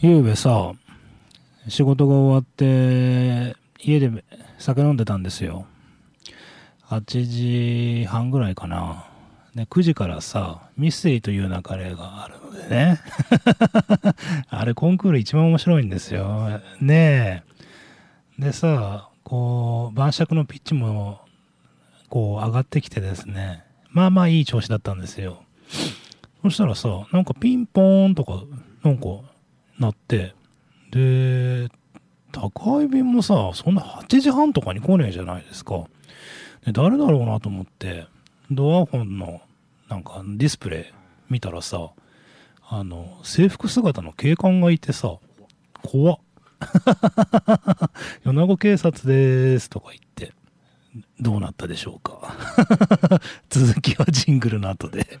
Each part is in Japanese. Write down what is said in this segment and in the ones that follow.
ゆうべさ、仕事が終わって、家で酒飲んでたんですよ。8時半ぐらいかな。で、9時からさ、ミステリーという流れがあるのでね。あれ、コンクール一番面白いんですよ。ねえ。でさ、こう、晩酌のピッチも、こう、上がってきてですね。まあまあいい調子だったんですよ。そしたらさ、なんかピンポーンとか、なんか、なって、で、宅配便もさ、そんな8時半とかに来ねえじゃないですか。で誰だろうなと思って、ドアホンの、なんかディスプレイ見たらさ、あの、制服姿の警官がいてさ、怖っ。米子警察ですとか言って、どうなったでしょうか。続きはジングルの後で。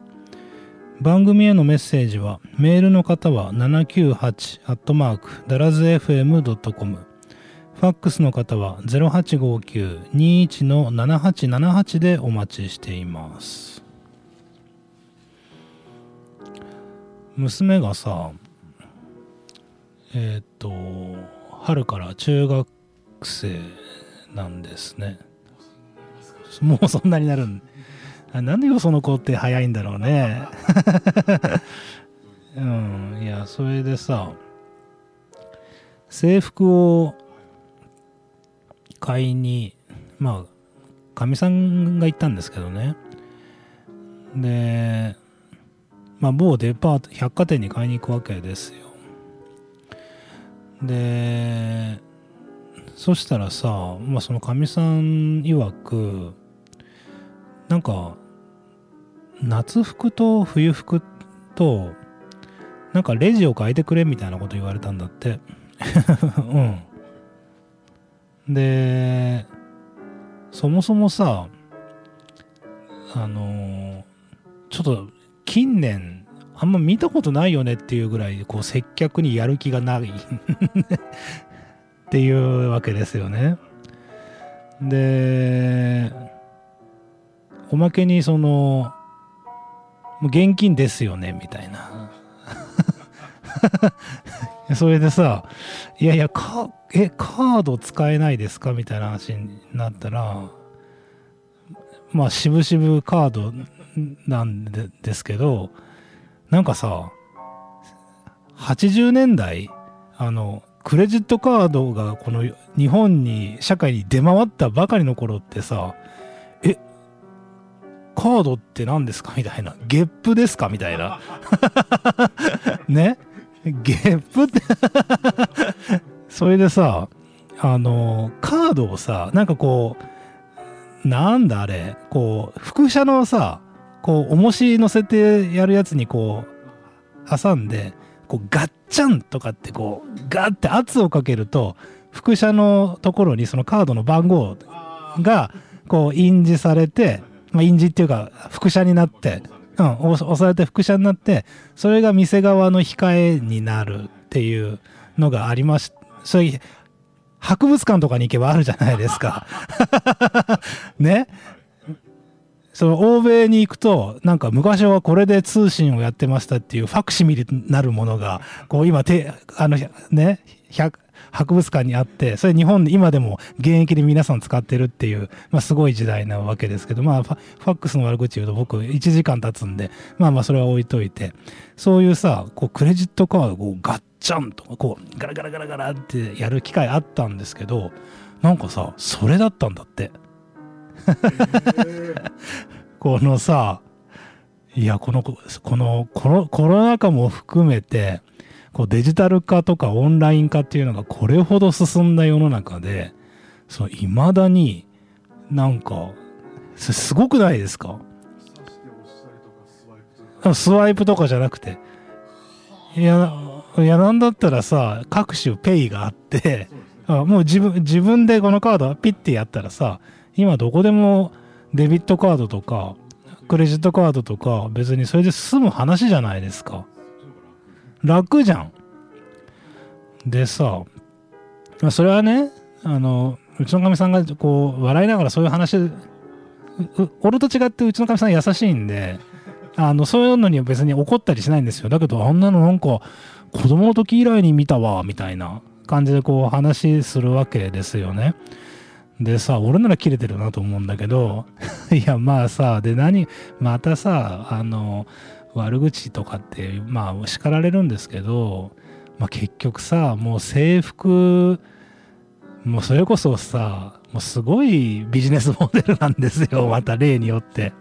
番組へのメッセージはメールの方は798ダラズ FM.com ファックスの方は0859-21の7878でお待ちしています。娘がさえっ、と春から中学生なんですね。もうそんなになるん。なんでよその子って早いんだろうね。うん、いや、それでさ、制服を買いに、まあ、かみさんが行ったんですけどね。で、まあ、某デパート、百貨店に買いに行くわけですよ。で、そしたらさ、まあ、そのかみさん曰く、なんか、夏服と冬服と、なんかレジを変えてくれみたいなこと言われたんだって。うん。で、そもそもさ、あのちょっと近年、あんま見たことないよねっていうぐらい、こう接客にやる気がない っていうわけですよね。で、おまけにその、もう現金ですよね、みたいな。それでさ、いやいや、か、え、カード使えないですか？みたいな話になったら、まあ、しぶしぶカードなんでですけど、なんかさ、80年代、あの、クレジットカードがこの日本に、社会に出回ったばかりの頃ってさ、え、カードって何ですかみたいな。ゲップですかみたいな。ね？ゲップって それでさ、あの、カードをさ、なんかこう、なんだあれ、こう、副車のさ、こう、重し乗せてやるやつにこう、挟んで、こう、ガッチャンとかってこう、ガッて圧をかけると、副車のところにそのカードの番号が、こう、印字されて、まあ、印字っていうか、副車になって、うん、押されて副車になって、それが店側の控えになるっていうのがありましそういう、博物館とかに行けばあるじゃないですか。ね？その欧米に行くと、なんか昔はこれで通信をやってましたっていうファクシミリなるものが、こう今て、あの、ね、博物館にあって、それ日本で今でも現役で皆さん使ってるっていう、まあすごい時代なわけですけど、まあファックスの悪口言うと僕1時間経つんで、まあまあそれは置いといて、そういうさ、こうクレジットカードをガッチャンとか、こうガラガラガラガラってやる機会あったんですけど、なんかさ、それだったんだって。このさ、いや、この、このコロコロナ禍も含めて、こうデジタル化とかオンライン化っていうのがこれほど進んだ世の中で、そう、未だになんか、すすごくないですか？スワイプとか。じゃなくて。いや、いやなんだったらさ各種ペイがあってあもう自分自分でこのカードピッてやったらさ今どこでもデビットカードとかクレジットカードとか別にそれで済む話じゃないですか楽じゃん。でさそれはねあのうちのかみさんがこう笑いながらそういう話俺と違ってうちのかみさん優しいんであのそういうのには別に怒ったりしないんですよ。だけどあんなのなんか子供の時以来に見たわみたいな感じでこう話するわけですよね。でさ俺なら切れてるなと思うんだけど いやまあさで何またさあの悪口とかってまあ叱られるんですけど、まあ、結局さもう制服もうそれこそさもうすごいビジネスモデルなんですよ また例によって。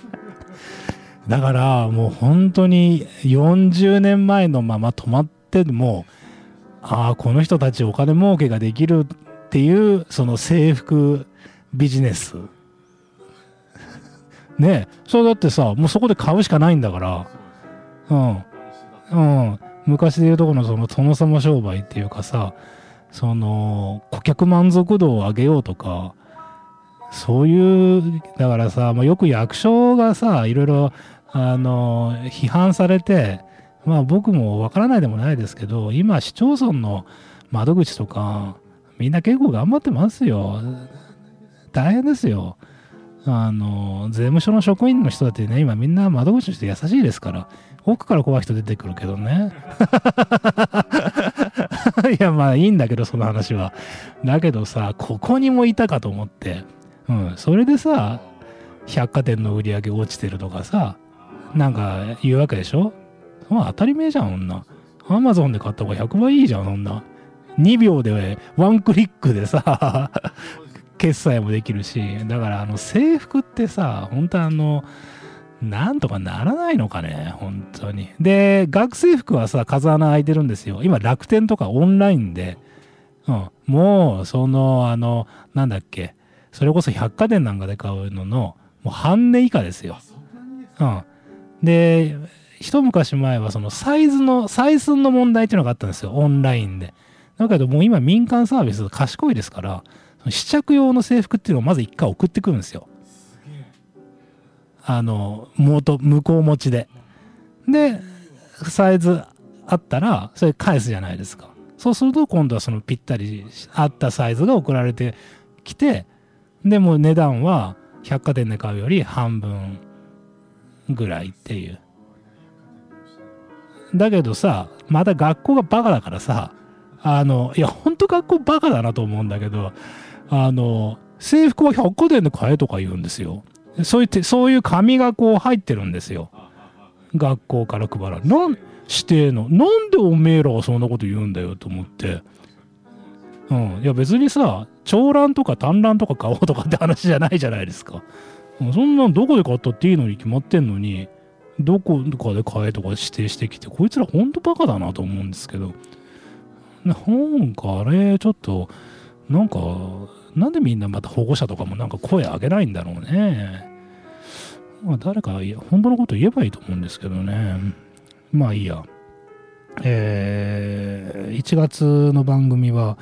だからもう本当に40年前のまま止まってもああこの人たちお金儲けができるっていうその制服ビジネス。ね。それだってさもうそこで買うしかないんだからうん。うん。昔で言うとこのその殿様商売っていうかさその顧客満足度を上げようとかそういうだからさ、まあ、よく役所がさいろいろあの批判されてまあ僕もわからないでもないですけど今市町村の窓口とかみんな結構頑張ってますよ。大変ですよ。あの税務署の職員の人だってね今みんな窓口の人優しいですから。奥から怖い人出てくるけどね。いやまあいいんだけどその話は。だけどさここにもいたかと思って。うんそれでさ百貨店の売り上げ落ちてるとかさなんか言うわけでしょ？まあ当たり前じゃん、女。アマゾンで買った方が100倍いいじゃん、そんな。2秒でワンクリックでさ 決済もできるし、だからあの制服ってさ、本当あの、なんとかならないのかね、本当に。で、学生服はさ、風穴開いてるんですよ。今、楽天とかオンラインで、うん、もう、その、あの、なんだっけ、それこそ百貨店なんかで買うのの、もう半値以下ですよ。うん。で、一昔前はそのサイズの、採寸の問題っていうのがあったんですよ、オンラインで。だけどもう今民間サービス賢いですから、試着用の制服っていうのをまず一回送ってくるんですよ。あの、元、向こう持ちで。で、サイズあったら、それ返すじゃないですか。そうすると今度はそのぴったり合ったサイズが送られてきて、でも値段は百貨店で買うより半分ぐらいっていう。だけどさ、また学校がバカだからさ、あの、いや、ほんと学校バカだなと思うんだけど、あの、制服は百貨店で買えとか言うんですよ。そういう、そういう紙がこう入ってるんですよ。学校から配られなんしてのなんでおめえらはそんなこと言うんだよと思って。うん。いや別にさ、長蘭とか短蘭とか買おうとかって話じゃないじゃないですか。そんなんどこで買ったっていいのに決まってんのに、どこかで買えとか指定してきて、こいつらほんとバカだなと思うんですけど、なんかあれ、ちょっと、なんか、なんでみんなまた保護者とかもなんか声上げないんだろうね。まあ誰か本当のこと言えばいいと思うんですけどね。まあいいや。えー、1月の番組は、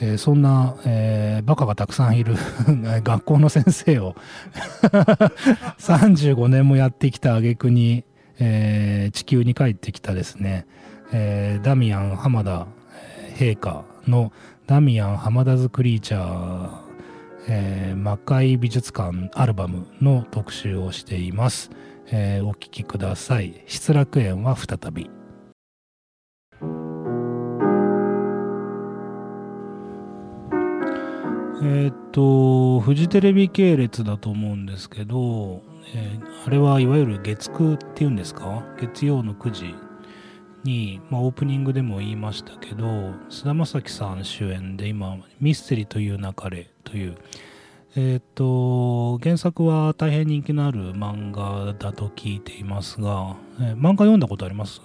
えー、そんな、えー、バカがたくさんいる 学校の先生を 35年もやってきた挙句に、えー、地球に帰ってきたですね、えー、ダミアン浜田陛下のダミアン浜田ズクリーチャー、えー、魔界美術館アルバムの特集をしています、えー、お聴きください。失楽園は再び。えっ、と、フジテレビ系列だと思うんですけど、えー、あれはいわゆる月9っていうんですか？月曜の9時。に、まあ、オープニングでも言いましたけど、菅田将暉さん主演で今、ミステリという流れという、えっ、と、原作は大変人気のある漫画だと聞いていますが、えー、漫画読んだことあります？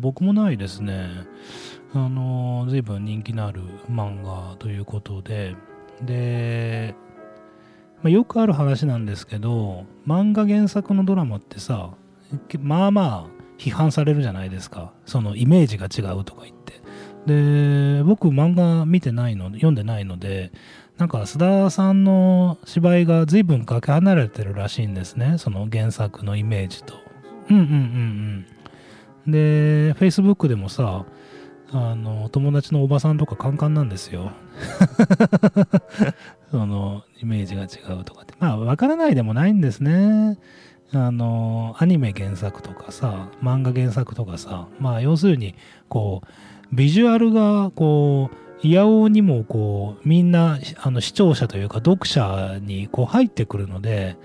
僕もないですね。あの、随分人気のある漫画ということで、で、まあ、よくある話なんですけど漫画原作のドラマってさまあまあ批判されるじゃないですか。そのイメージが違うとか言って。で僕漫画見てないの読んでないのでなんか須田さんの芝居が随分かけ離れてるらしいんですね。その原作のイメージと。うんうんうんうん。で Facebook でもさあの友達のおばさんとかカンカンなんですよ。そのイメージが違うとかって。まあ分からないでもないんですね。あのアニメ原作とかさ漫画原作とかさまあ要するにこうビジュアルがこういやおうにもこうみんなあの視聴者というか読者にこう入ってくるので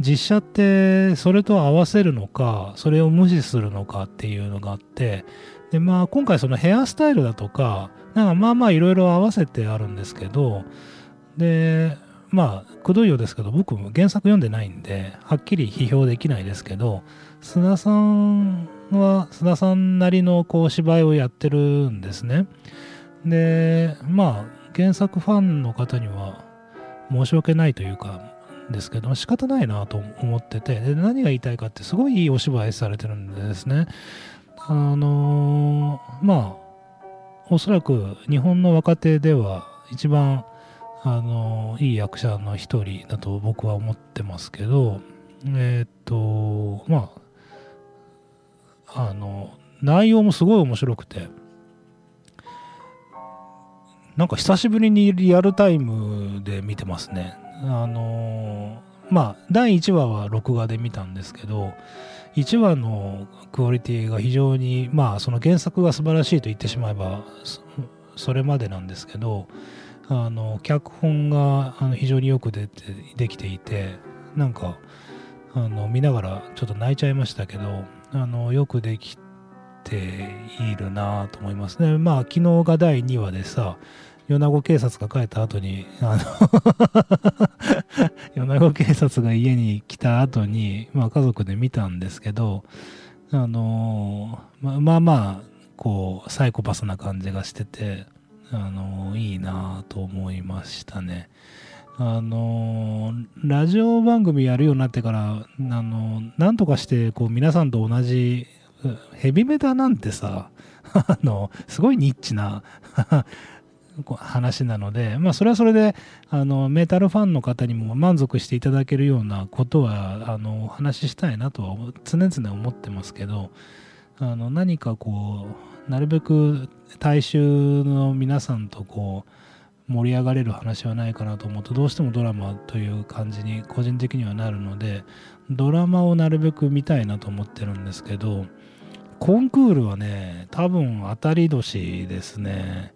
実写ってそれと合わせるのかそれを無視するのかっていうのがあってでまあ今回そのヘアスタイルだとかなんかまあまあいろいろ合わせてあるんですけどでまあくどいようですけど僕も原作読んでないんではっきり批評できないですけど須田さんは須田さんなりのこう芝居をやってるんですね。でまあ原作ファンの方には申し訳ないというかですけど仕方ないなと思っててで何が言いたいかってすごいいいお芝居されてるんですね。あのー、まあおそらく日本の若手では一番あの、いい役者の一人だと僕は思ってますけどえー、っとまああの内容もすごい面白くてなんか久しぶりにリアルタイムで見てますね。あのまあ第1話は録画で見たんですけど1話のクオリティが非常にまあその原作が素晴らしいと言ってしまえばそれまでなんですけどあの脚本があの非常によく出てできていてなんかあの見ながらちょっと泣いちゃいましたけどあのよくできているなと思いますね。まあ昨日が第2話でさ米子警察が帰った後に、あの 米子警察が家に来た後に、まあ家族で見たんですけど、あのままあまあ、こう、サイコパスな感じがしてて、あのいいなと思いましたね。あのラジオ番組やるようになってから、あのなんとかしてこう皆さんと同じヘビメタなんてさ、あのすごいニッチな 話なので、まあ、それはそれであのメタルファンの方にも満足していただけるようなことはあのお話ししたいなとは常々思ってますけどあの何かこうなるべく大衆の皆さんとこう盛り上がれる話はないかなと思うとどうしてもドラマという感じに個人的にはなるのでドラマをなるべく見たいなと思ってるんですけどコンクールはね多分当たり年ですね。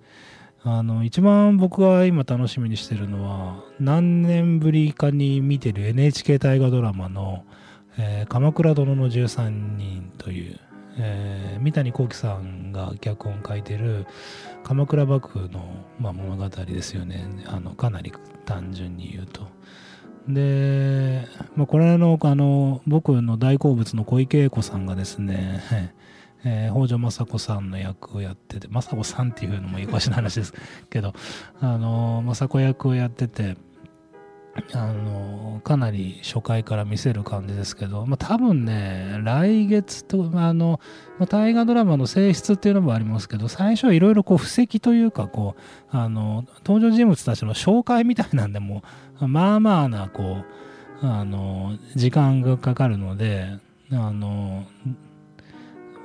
あの一番僕が今楽しみにしてるのは何年ぶりかに見てる NHK 大河ドラマの「えー、鎌倉殿の13人」という、えー、三谷幸喜さんが脚本書いてる鎌倉幕府の、まあ、物語ですよねあのかなり単純に言うと。で、まあ、これのあの僕の大好物の小池栄子さんがですねえー、北条政子さんの役をやってて、政子さんっていうのもいいかしな話ですけど、あのー、政子役をやってて、あの、かなり初回から見せる感じですけど、まあ、多分ね、来月と、あの、ま、大河ドラマの性質っていうのもありますけど、最初はいろいろこう布石というか、こう、あの、登場人物たちの紹介みたいなんでも、まあまあな、こう、あの、時間がかかるので、あの、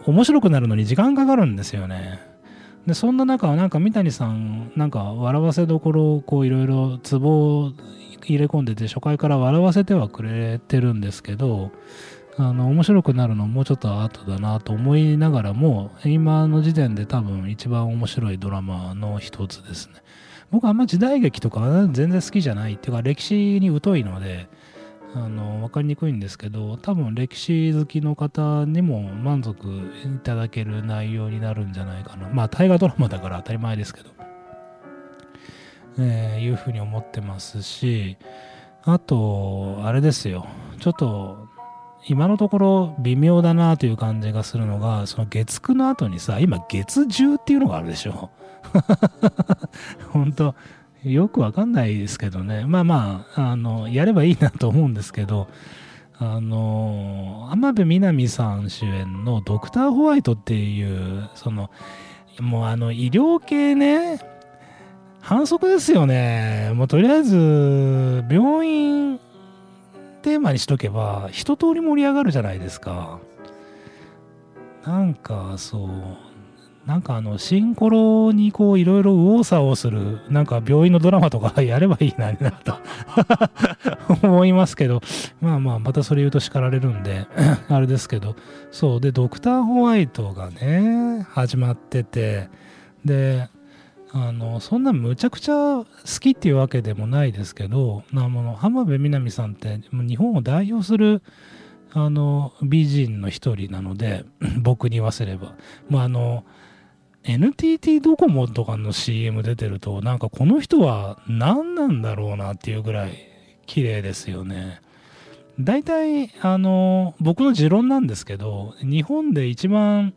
面白くなるのに時間かかるんですよね。で、そんな中、なんか三谷さん、なんか笑わせどころをこういろいろツボを入れ込んでて、初回から笑わせてはくれてるんですけど、あの、面白くなるのもうちょっと後だなと思いながらも、今の時点で多分一番面白いドラマの一つですね。僕あんま時代劇とか全然好きじゃないっていうか歴史に疎いので、あの分かりにくいんですけど多分歴史好きの方にも満足いただける内容になるんじゃないかなまあ大河ドラマだから当たり前ですけど、えー、いうふうに思ってますしあとあれですよちょっと今のところ微妙だなという感じがするのがその月9の後にさ今月10っていうのがあるでしょ 本当よくわかんないですけどね。まあまあ、あの、やればいいなと思うんですけど、あの浜辺美波さん主演の「ドクターホワイト」っていうそのもうあの医療系ね反則ですよね。もうとりあえず病院テーマにしとけば一通り盛り上がるじゃないですか。なんかそうなんかあの、シンコロにこういろいろ右往左往する、なんか病院のドラマとか やればいいな、なと 思いますけど、まあまあ、またそれ言うと叱られるんで、あれですけど、そう、で、ドクターホワイトがね、始まってて、で、あの、そんなむちゃくちゃ好きっていうわけでもないですけど、なも浜辺美波さんって日本を代表するあの美人の一人なので 僕に言わせれば、まあ、あの NTT ドコモとかの CM 出てると、なんかこの人は何なんだろうなっていうぐらい綺麗ですよね。大体、あの、僕の持論なんですけど、日本で一番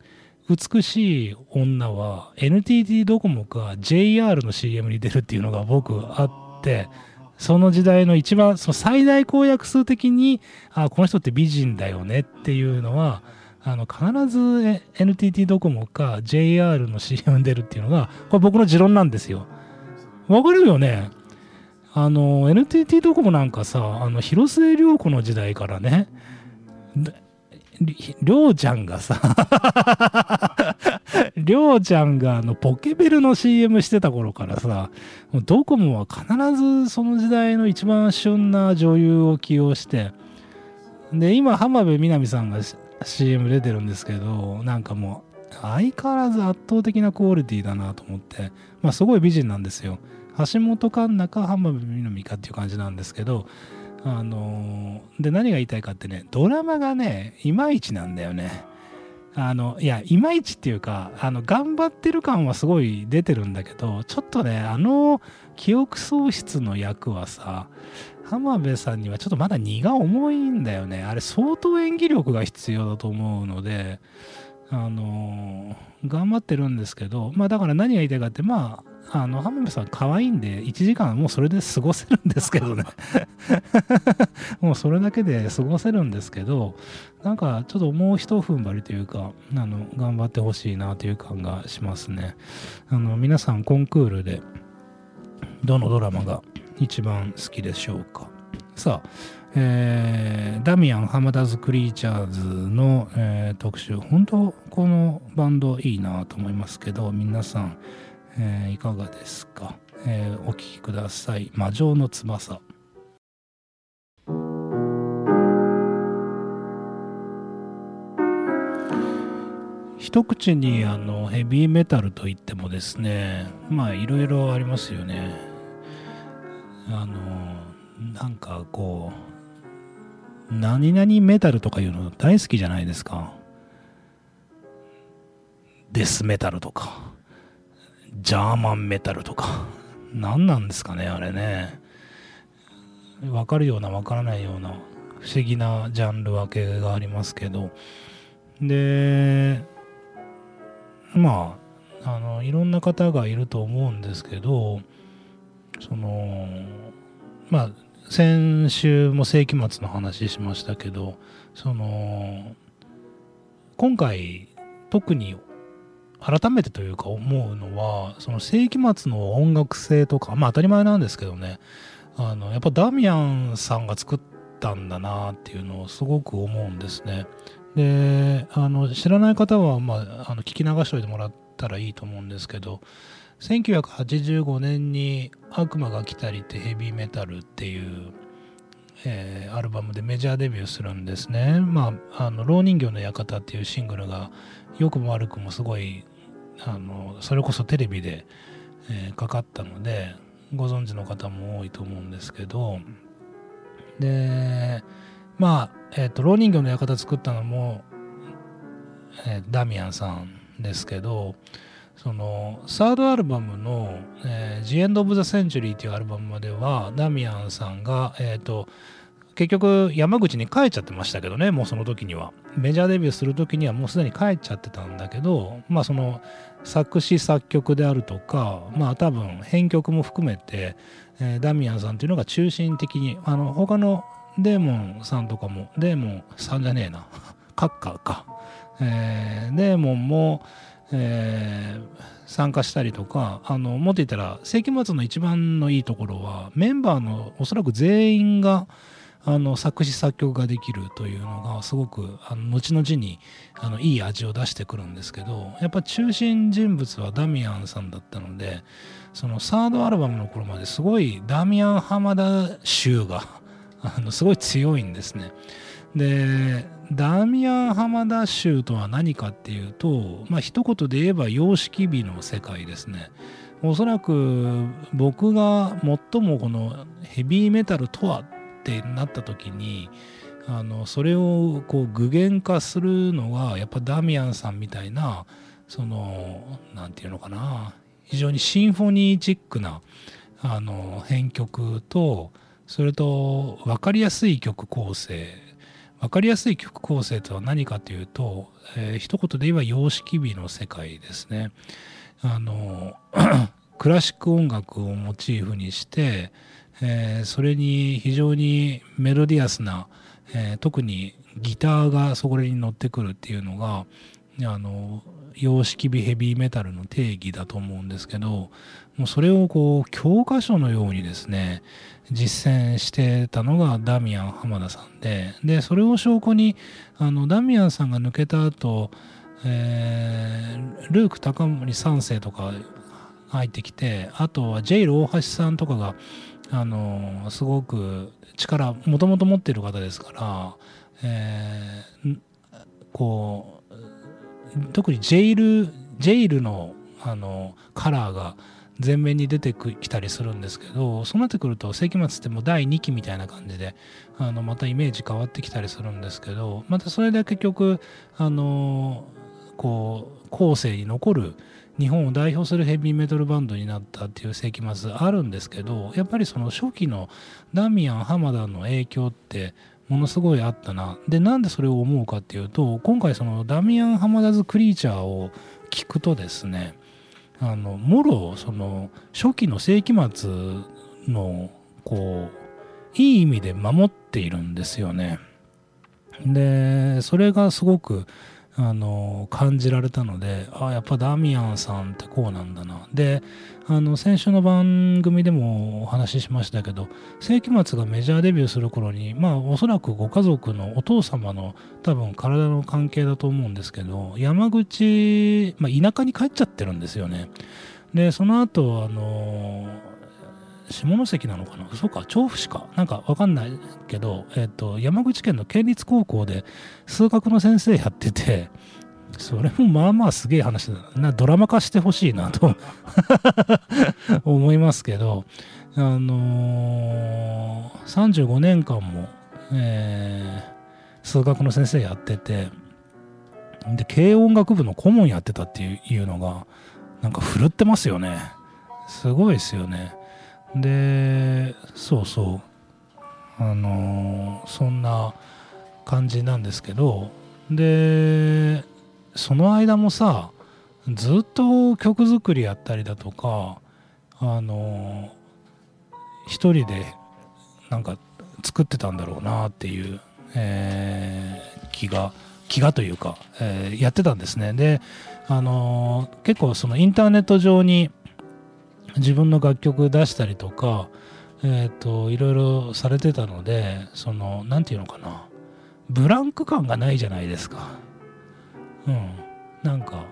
美しい女は NTT ドコモか JR の CM に出るっていうのが僕あって、その時代の一番、その最大公約数的に、あ、この人って美人だよねっていうのは、あの必ず NTT ドコモか JR の CM に出るっていうのが、これ僕の持論なんですよ。わかるよねあの、NTT ドコモなんかさ、あの、広末涼子の時代からね、りょうちゃんがさ りょうちゃんがあのポケベルの CM してた頃からさ、もうドコモは必ずその時代の一番旬な女優を起用して、で、今、浜辺美波さんが CM 出てるんですけど、なんかもう、相変わらず圧倒的なクオリティだなと思って、まあすごい美人なんですよ。橋本環奈か浜辺美波かっていう感じなんですけど、あのー、で、何が言いたいかってね、ドラマがね、いまいちなんだよね。あの、いや、いまいちっていうか、あの、頑張ってる感はすごい出てるんだけど、ちょっとね、あの、記憶喪失の役はさ、浜辺さんにはちょっとまだ荷が重いんだよね。あれ相当演技力が必要だと思うので、あのー、頑張ってるんですけど、まあだから何が言いたいかって、まあ、あの、浜辺さん可愛いんで、1時間もうそれで過ごせるんですけどね。もうそれだけで過ごせるんですけど、なんかちょっともう一踏ん張りというか、あの、頑張ってほしいなという感がしますね。あの、皆さんコンクールで、どのドラマが一番好きでしょうかさあ、えー、ダミアン・ハマダズ・クリーチャーズの、えー、特集本当このバンドいいなと思いますけど皆さん、えー、いかがですか、えー、お聴きください「魔女の翼」一口にあのヘビーメタルといってもですねまあいろいろありますよね。あのなんかこう何々メタルとかいうの大好きじゃないですか。デスメタルとか。ジャーマンメタルとか。何なんですかねあれね。分かるような分からないような不思議なジャンル分けがありますけど。でまああのいろんな方がいると思うんですけどそのまあ先週も世紀末の話しましたけどその今回特に改めてというか思うのはその世紀末の音楽性とかまあ当たり前なんですけどねあのやっぱダミアンさんが作ったんだなっていうのをすごく思うんですね。であの知らない方は、まあ、あの聞き流しておいてもらったらいいと思うんですけど1985年に「悪魔が来たり」ってヘビーメタルっていう、えー、アルバムでメジャーデビューするんですね。まあ、あの、老人形の館っていうシングルが良くも悪くもすごい、あの、それこそテレビで、えー、かかったので、ご存知の方も多いと思うんですけど、で、まあ、えっ、ー、と、老人形の館作ったのも、えー、ダミアンさんですけど、そのサードアルバムの「えー、The End of the Century」っていうアルバムまではダミアンさんが、えーと、結局山口に帰っちゃってましたけどねもうその時には。メジャーデビューする時にはもうすでに帰っちゃってたんだけどまあその作詞作曲であるとかまあ多分編曲も含めて、えー、ダミアンさんっていうのが中心的にあの他のデーモンさんとかもデーモンさんじゃねえな カッカーか、えー、デーモンも、えー、参加したりとかあのもっと言ったら世紀末の一番のいいところはメンバーのおそらく全員があの作詞作曲ができるというのがすごくあの後々にあのいい味を出してくるんですけどやっぱ中心人物はダミアンさんだったのでそのサードアルバムの頃まですごいダミアン浜田集が あのすごい強いんですね。でダミアン浜田州とは何かっていうとまあ一言で言えば様式美の世界ですね。おそらく僕が最もこのヘビーメタルとはってなった時にあのそれをこう具現化するのがやっぱダミアンさんみたいなその何て言うのかな非常にシンフォニーチックなあの編曲とそれと分かりやすい曲構成分かりやすい曲構成とは何かというと、えー、一言で言えば様式美の世界ですね。あの クラシック音楽をモチーフにしてえー、それに非常にメロディアスな、えー、特にギターがそこに乗ってくるっていうのがあの様式美ヘビーメタルの定義だと思うんですけどもうそれをこう教科書のようにですね実践してたのがダミアン浜田さんででそれを証拠にあのダミアンさんが抜けた後、えー、ルーク高森3世とか入ってきてあとはジェイル大橋さんとかがあのすごく力もともと持っている方ですから、えー、こう特にジェイルジェイルのあのカラーが前面に出てきたりするんですけどそうなってくると世紀末ってもう第2期みたいな感じであのまたイメージ変わってきたりするんですけどまたそれで結局あのこう後世に残る日本を代表するヘビーメタルバンドになったっていう世紀末あるんですけどやっぱりその初期のダミアン浜田の影響ってものすごいあったな。でなんでそれを思うかっていうと今回そのダミアン・浜田ズ・クリーチャーを聞くとですねあのもろその初期の世紀末のこういい意味で守っているんですよね。でそれがすごくあの感じられたのであやっぱダミアンさんってこうなんだな。であの先週の番組でもお話ししましたけど世紀末がメジャーデビューする頃にまあおそらくご家族のお父様の多分体の関係だと思うんですけど山口、まあ、田舎に帰っちゃってるんですよね。でその後あの下関なのかな？そうか調布市か。なんかわかんないけど、えっ、ー、と山口県の県立高校で数学の先生やっててそれもまあまあすげえ話だな。ドラマ化してほしいなと 思いますけどあのー、35年間も、えー、数学の先生やっててで軽音楽部の顧問やってたっていうのがなんか振るってますよね。すごいですよね。でそうそう。あのー、そんな感じなんですけど。でその間もさずっと曲作りやったりだとかあのー、一人でなんか作ってたんだろうなっていう、えー、気が気がというか、えー、やってたんですね。であのー、結構そのインターネット上に自分の楽曲出したりとか、えっ、ー、と、いろいろされてたので、その、なんていうのかな、ブランク感がないじゃないですか。うん。なんか、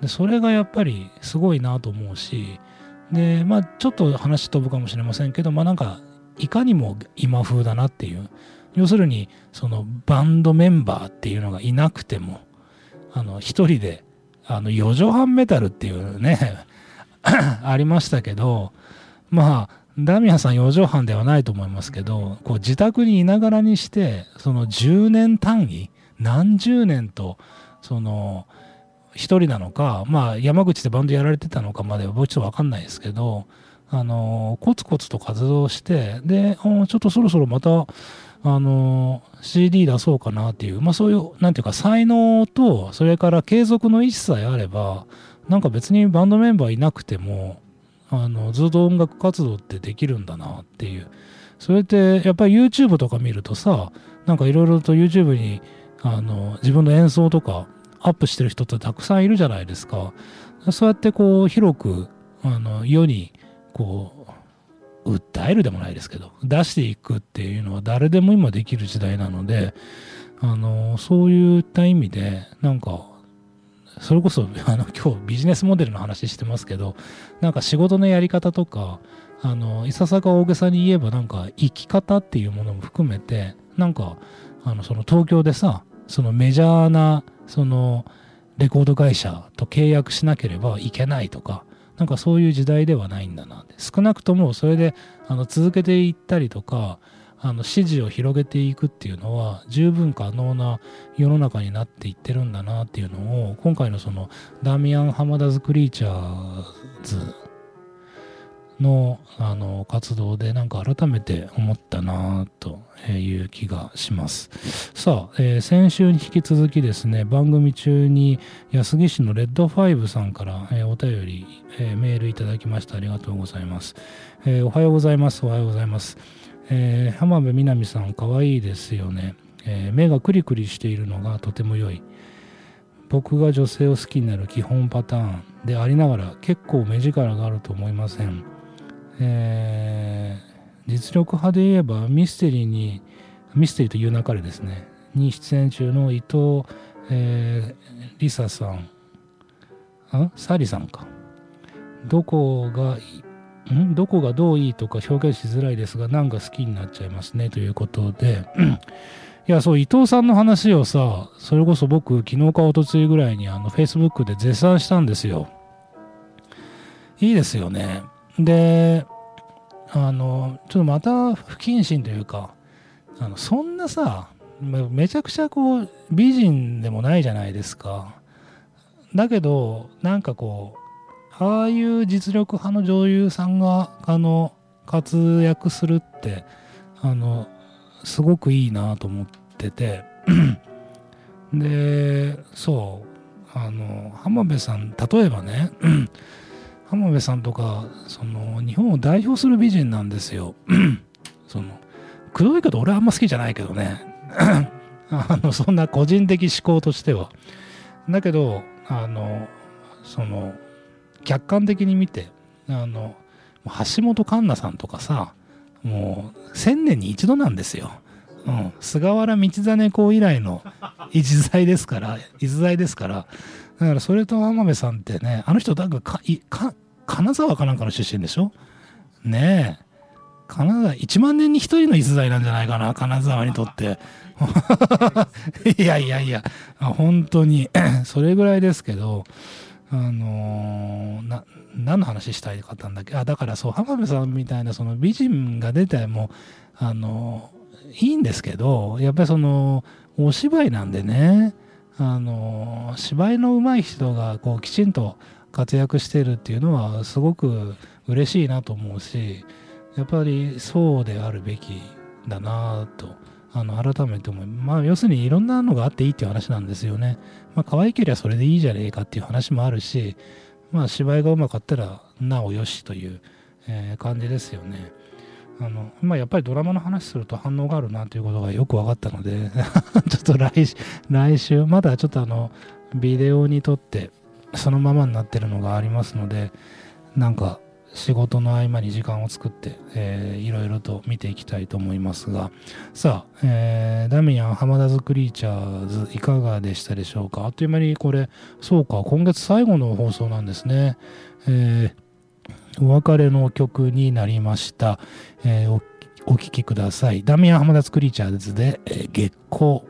でそれがやっぱりすごいなと思うし、で、まあ、ちょっと話飛ぶかもしれませんけど、まあ、なんか、いかにも今風だなっていう。要するに、そのバンドメンバーっていうのがいなくても、あの、一人で、あの、4畳半メタルっていうね、ありましたけど、まあ、ダミアさん4畳半ではないと思いますけど、こう自宅にいながらにして、その10年単位、何十年と、その、一人なのか、まあ、山口でバンドやられてたのかまでは僕ちょっとわかんないですけど、あの、コツコツと活動して、で、ちょっとそろそろまた、あの、CD 出そうかなっていう、まあそういう、なんていうか、才能と、それから継続の意思さえあれば、なんか別にバンドメンバーいなくてもあのずっと音楽活動ってできるんだなっていう。それってやっぱり YouTube とか見るとさなんかいろいろと YouTube にあの自分の演奏とかアップしてる人ってたくさんいるじゃないですか。そうやってこう広くあの世にこう訴えるでもないですけど出していくっていうのは誰でも今できる時代なのであのそういった意味でなんかそれこそ あの今日ビジネスモデルの話してますけどなんか仕事のやり方とかあのいささか大げさに言えばなんか生き方っていうものも含めてなんかあのその東京でさそのメジャーなそのレコード会社と契約しなければいけないとかなんかそういう時代ではないんだな少なくともそれであの続けていったりとかあの支持を広げていくっていうのは十分可能な世の中になっていってるんだなっていうのを今回のそのダミアン・ハマダズ・クリーチャーズのあの活動でなんか改めて思ったなという気がします。さあ、えー、先週に引き続きですね、番組中に安来市のレッドファイブさんから、えー、お便り、えー、メールいただきました。ありがとうございます。えおはようございます。おはようございます。えー、浜辺美波さんかわいいですよね、えー、目がクリクリしているのがとても良い。僕が女性を好きになる基本パターンでありながら結構目力があると思いません、えー、実力派で言えばミステリーにミステリーという流れですねに出演中の伊藤、えー、リサさんあサリさんか。どこがん？どこがどういいとか表現しづらいですが、なんか好きになっちゃいますねということで、いや、そう、伊藤さんの話をさ、それこそ僕、昨日かおとついぐらいにあの Facebook で絶賛したんですよ。いいですよね。で、あの、ちょっとまた不謹慎というか、あのそんなさ、めちゃくちゃこう、美人でもないじゃないですか。だけど、なんかこう、ああいう実力派の女優さんがあの活躍するってあのすごくいいなと思ってて。でそうあの浜辺さん例えばね 浜辺さんとかその日本を代表する美人なんですよ。そのくどいけど俺はあんま好きじゃないけどね。あのそんな個人的思考としては。だけどあのその客観的に見てあの橋本環奈さんとかさもう千年に一度なんですよ。うん、菅原道真公以来の逸材ですから 逸材ですから。だからそれと天部さんってねあの人だかかか金沢かなんかの出身でしょ？ねえ。金沢1万年に1人の逸材なんじゃないかな金沢にとって。いやいやいや。本当に。それぐらいですけど。あのー、な何の話したいかったんだっけ？あだからそう浜辺さんみたいなその美人が出てもあのー、いいんですけどやっぱりそのお芝居なんでねあのー、芝居の上手い人がこうきちんと活躍してるっていうのはすごく嬉しいなと思うしやっぱりそうであるべきだなとあの改めて思いまあ要するにいろんなのがあっていいっていう話なんですよね。まあ可愛ければそれでいいじゃねえかっていう話もあるし、まあ芝居がうまかったらなおよしという、えー、感じですよね。あのまあ、やっぱりドラマの話すると反応があるなということがよく分かったので ちょっと来来週まだちょっとあのビデオに撮ってそのままになってるのがありますのでなんか仕事の合間に時間を作って、えー、いろいろと見ていきたいと思いますが、さあ、えー、ダミアン・ハマダズ・クリーチャーズ、いかがでしたでしょうか？あっという間にこれ、そうか、今月最後の放送なんですね。えー、お別れの曲になりました。えー、おお聴きください。ダミアン・ハマダズ・クリーチャーズで、えー、月光。